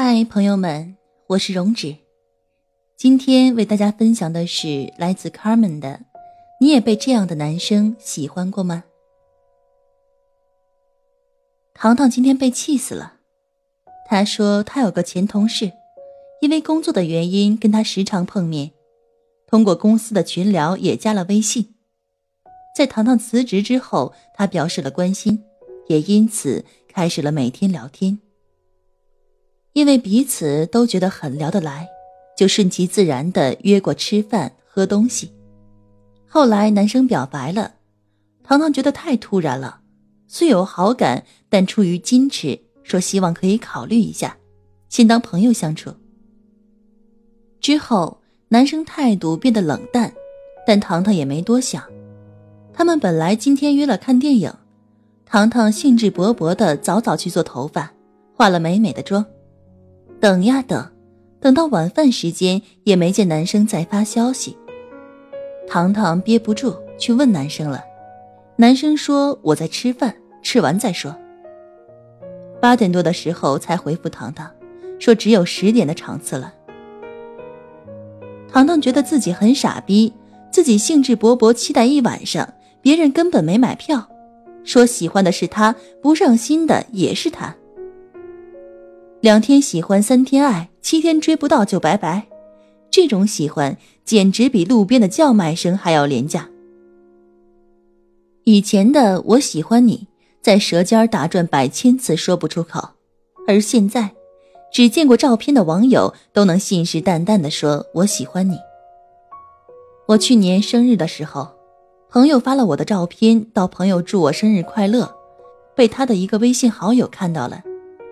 嗨，朋友们，我是容止。今天为大家分享的是来自 Carmen 的：“你也被这样的男生喜欢过吗？”糖糖今天被气死了。他说他有个前同事，因为工作的原因跟他时常碰面，通过公司的群聊也加了微信。在糖糖辞职之后，他表示了关心，也因此开始了每天聊天。因为彼此都觉得很聊得来，就顺其自然的约过吃饭、喝东西。后来男生表白了，糖糖觉得太突然了，虽有好感，但出于矜持，说希望可以考虑一下，先当朋友相处。之后男生态度变得冷淡，但糖糖也没多想。他们本来今天约了看电影，糖糖兴致勃勃的早早去做头发，化了美美的妆。等呀等，等到晚饭时间也没见男生再发消息。糖糖憋不住去问男生了，男生说我在吃饭，吃完再说。八点多的时候才回复糖糖，说只有十点的场次了。糖糖觉得自己很傻逼，自己兴致勃勃期待一晚上，别人根本没买票，说喜欢的是他，不上心的也是他。两天喜欢，三天爱，七天追不到就拜拜。这种喜欢简直比路边的叫卖声还要廉价。以前的我喜欢你，在舌尖打转百千次说不出口，而现在，只见过照片的网友都能信誓旦旦地说我喜欢你。我去年生日的时候，朋友发了我的照片到朋友祝我生日快乐，被他的一个微信好友看到了。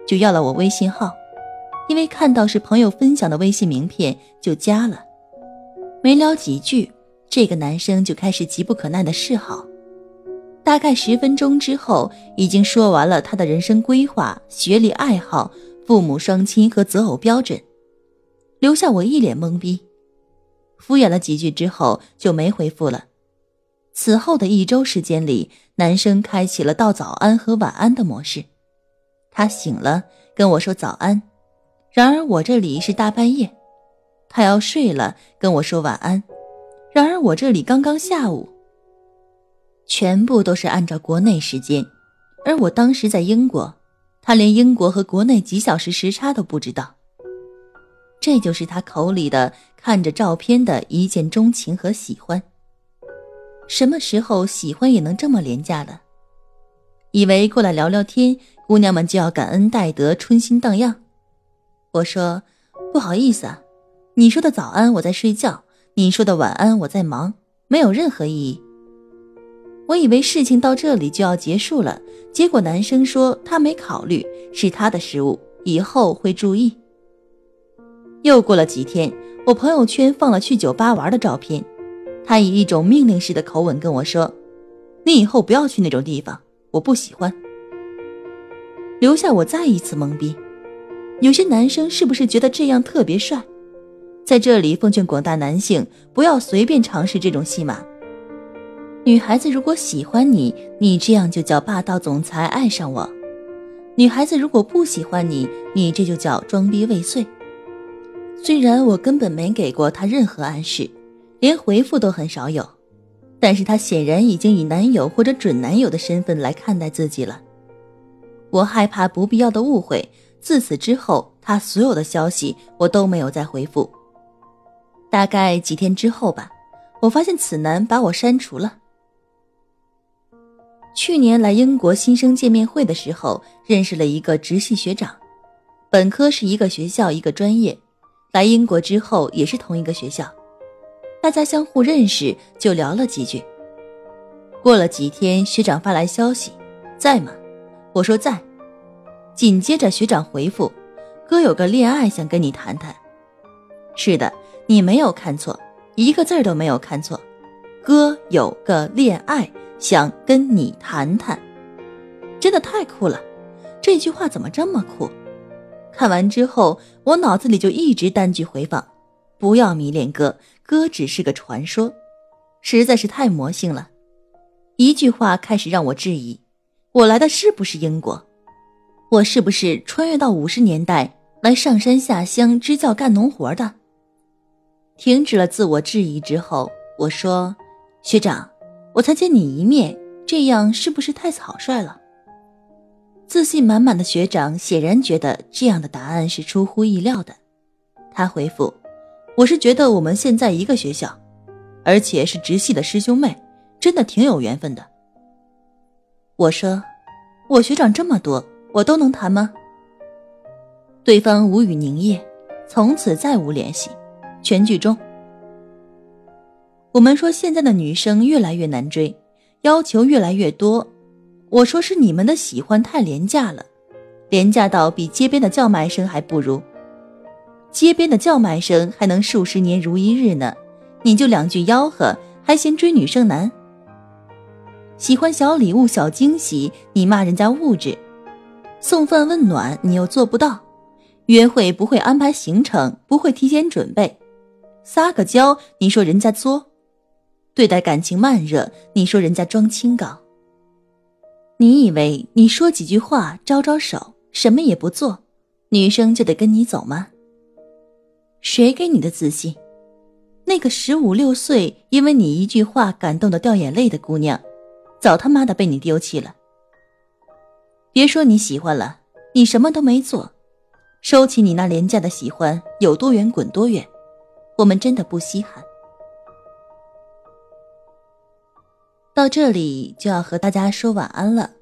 就要了我微信号，因为看到是朋友分享的微信名片，就加了。没聊几句，这个男生就开始急不可耐的示好。大概十分钟之后，已经说完了他的人生规划、学历、爱好、父母双亲和择偶标准，留下我一脸懵逼。敷衍了几句之后，就没回复了。此后的一周时间里，男生开启了道早安和晚安的模式。他醒了，跟我说早安。然而我这里是大半夜，他要睡了，跟我说晚安。然而我这里刚刚下午。全部都是按照国内时间，而我当时在英国，他连英国和国内几小时时差都不知道。这就是他口里的看着照片的一见钟情和喜欢。什么时候喜欢也能这么廉价了？以为过来聊聊天。姑娘们就要感恩戴德、春心荡漾。我说：“不好意思啊，你说的早安我在睡觉，你说的晚安我在忙，没有任何意义。”我以为事情到这里就要结束了，结果男生说他没考虑，是他的失误，以后会注意。又过了几天，我朋友圈放了去酒吧玩的照片，他以一种命令式的口吻跟我说：“你以后不要去那种地方，我不喜欢。”留下我再一次懵逼，有些男生是不是觉得这样特别帅？在这里奉劝广大男性，不要随便尝试这种戏码。女孩子如果喜欢你，你这样就叫霸道总裁爱上我；女孩子如果不喜欢你，你这就叫装逼未遂。虽然我根本没给过他任何暗示，连回复都很少有，但是他显然已经以男友或者准男友的身份来看待自己了。我害怕不必要的误会，自此之后，他所有的消息我都没有再回复。大概几天之后吧，我发现此男把我删除了。去年来英国新生见面会的时候，认识了一个直系学长，本科是一个学校一个专业，来英国之后也是同一个学校，大家相互认识，就聊了几句。过了几天，学长发来消息，在吗？我说在。紧接着学长回复：“哥有个恋爱想跟你谈谈。”是的，你没有看错，一个字都没有看错。哥有个恋爱想跟你谈谈，真的太酷了！这句话怎么这么酷？看完之后，我脑子里就一直单句回放：“不要迷恋哥，哥只是个传说。”实在是太魔性了。一句话开始让我质疑：我来的是不是英国？我是不是穿越到五十年代来上山下乡支教干农活的？停止了自我质疑之后，我说。学长，我才见你一面，这样是不是太草率了？自信满满的学长显然觉得这样的答案是出乎意料的。他回复：“我是觉得我们现在一个学校，而且是直系的师兄妹，真的挺有缘分的。”我说：“我学长这么多，我都能谈吗？”对方无语凝噎，从此再无联系。全剧终。我们说现在的女生越来越难追，要求越来越多。我说是你们的喜欢太廉价了，廉价到比街边的叫卖声还不如。街边的叫卖声还能数十年如一日呢，你就两句吆喝还嫌追女生难？喜欢小礼物、小惊喜，你骂人家物质；送饭问暖，你又做不到；约会不会安排行程，不会提前准备；撒个娇，你说人家作。对待感情慢热，你说人家装清高。你以为你说几句话，招招手，什么也不做，女生就得跟你走吗？谁给你的自信？那个十五六岁因为你一句话感动的掉眼泪的姑娘，早他妈的被你丢弃了。别说你喜欢了，你什么都没做，收起你那廉价的喜欢，有多远滚多远，我们真的不稀罕。到这里就要和大家说晚安了。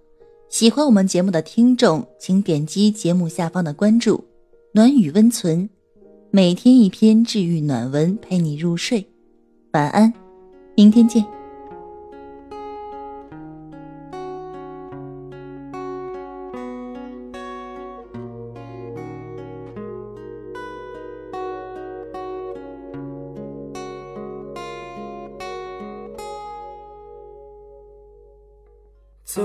喜欢我们节目的听众，请点击节目下方的关注“暖雨温存”，每天一篇治愈暖文陪你入睡。晚安，明天见。走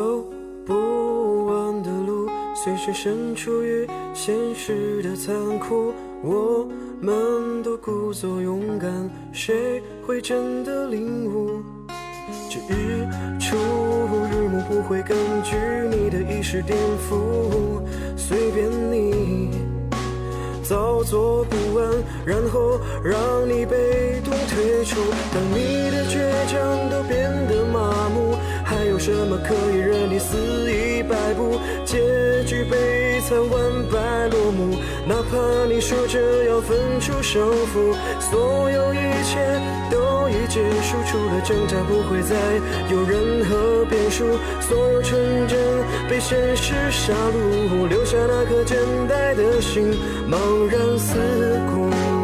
不完的路，随时身处于现实的残酷。我们都故作勇敢，谁会真的领悟？这日出日暮不会根据你的意识颠覆，随便你早做不完，然后让你被动退出。当你的倔强。什么可以任你肆意摆布？结局悲惨，万败落幕。哪怕你说着要分出胜负，所有一切都已结束，除了挣扎，不会再有任何变数。所有纯真被现实杀戮，留下那颗简单的心，茫然四顾。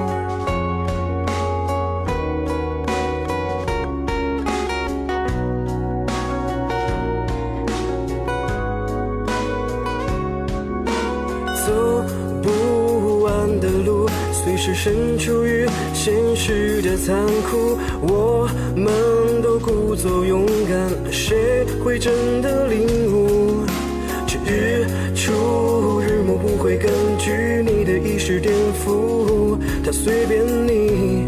是身处于现实的残酷，我们都故作勇敢，谁会真的领悟？这日出日暮不会根据你的意识颠覆，它随便你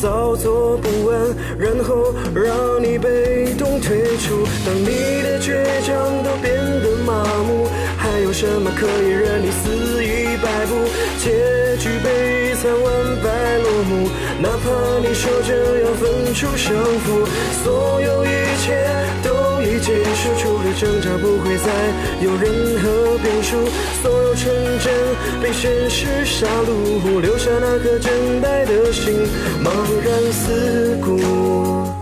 早做不完，然后让你被动退出。当你的倔强都变得麻木，还有什么可以任你肆意摆布？哪怕你说着要分出胜负，所有一切都已结束，除了挣扎，不会再有任何变数。所有纯真被现实杀戮，留下那颗真白的心，茫然四顾。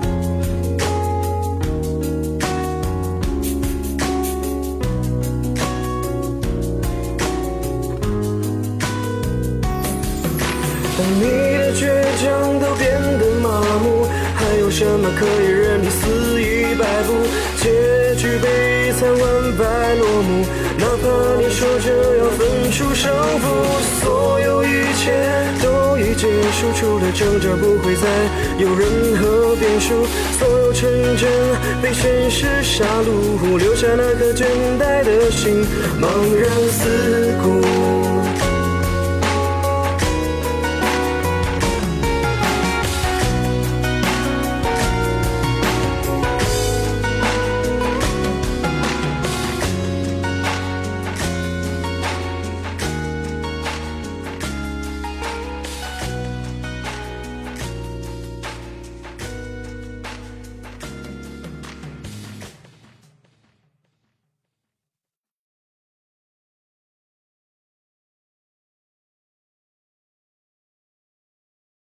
当你的倔强都变得麻木，还有什么可以任你肆意摆布？结局悲惨，万败落幕，哪怕你。说着要分出胜负，所有一切都已结束，除了挣扎不会再有任何变数。所有纯真被现实杀戮，留下那颗倦怠的心，茫然四顾。